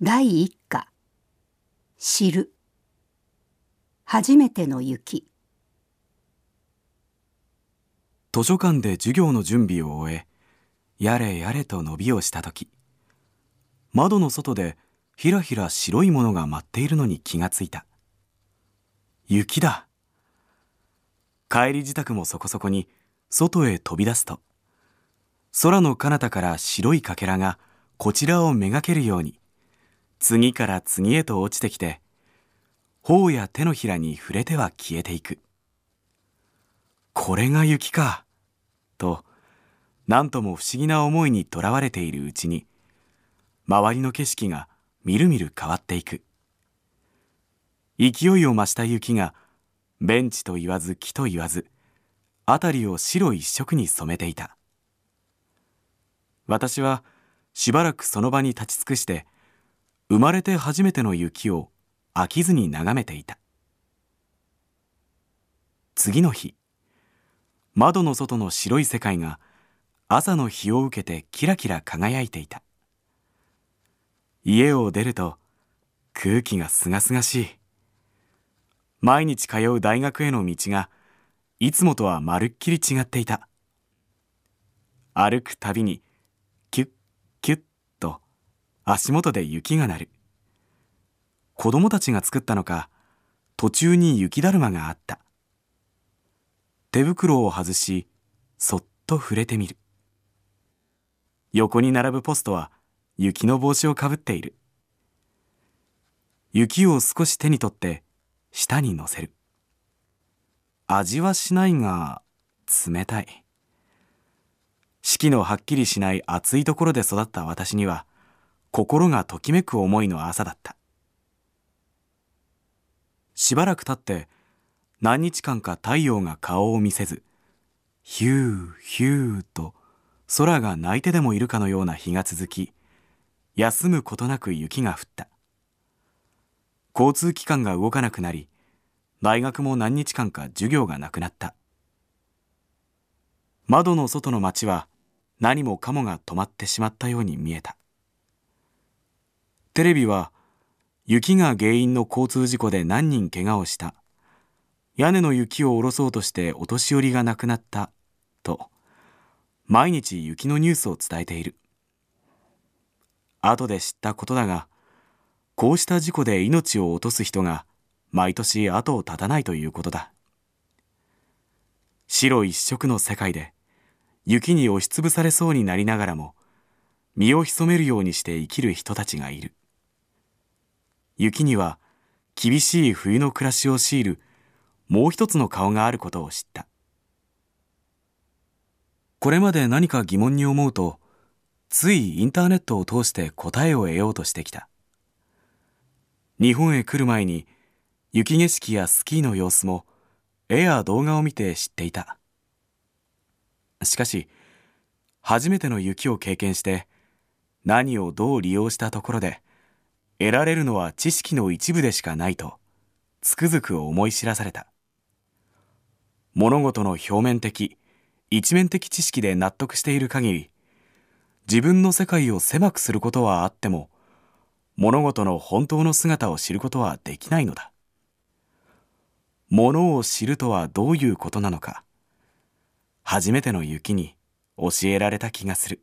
第一課。知る。初めての雪。図書館で授業の準備を終えやれやれと伸びをした時窓の外でひらひら白いものが舞っているのに気がついた。雪だ。帰り支度もそこそこに外へ飛び出すと空の彼方から白いかけらがこちらをめがけるように次から次へと落ちてきて、頬や手のひらに触れては消えていく。これが雪か、と、何とも不思議な思いにとらわれているうちに、周りの景色がみるみる変わっていく。勢いを増した雪が、ベンチと言わず木と言わず、辺りを白一色に染めていた。私はしばらくその場に立ち尽くして、生まれて初めての雪を飽きずに眺めていた。次の日窓の外の白い世界が朝の日を受けてキラキラ輝いていた。家を出ると空気がすがすがしい。毎日通う大学への道がいつもとはまるっきり違っていた。歩くたびに足元で雪が鳴る。子供たちが作ったのか途中に雪だるまがあった。手袋を外しそっと触れてみる。横に並ぶポストは雪の帽子をかぶっている。雪を少し手に取って舌に乗せる。味はしないが冷たい。四季のはっきりしない暑いところで育った私には心がときめく思いの朝だった。しばらく経って何日間か太陽が顔を見せずヒューヒューと空が泣いてでもいるかのような日が続き休むことなく雪が降った。交通機関が動かなくなり大学も何日間か授業がなくなった。窓の外の街は何もかもが止まってしまったように見えた。テレビは雪が原因の交通事故で何人怪我をした。屋根の雪を下ろそうとしてお年寄りが亡くなったと。毎日雪のニュースを伝えている。後で知ったことだがこうした事故で命を落とす人が毎年後を絶たないということだ。白一色の世界で雪に押しつぶされそうになりながらも身を潜めるようにして生きる人たちがいる。雪には厳しい冬の暮らしを強いるもう一つの顔があることを知った。これまで何か疑問に思うとついインターネットを通して答えを得ようとしてきた。日本へ来る前に雪景色やスキーの様子も絵や動画を見て知っていた。しかし初めての雪を経験して何をどう利用したところで得られるのは知識の一部でしかないとつくづく思い知らされた。物事の表面的一面的知識で納得している限り自分の世界を狭くすることはあっても物事の本当の姿を知ることはできないのだ。物を知るとはどういうことなのか初めての雪に教えられた気がする。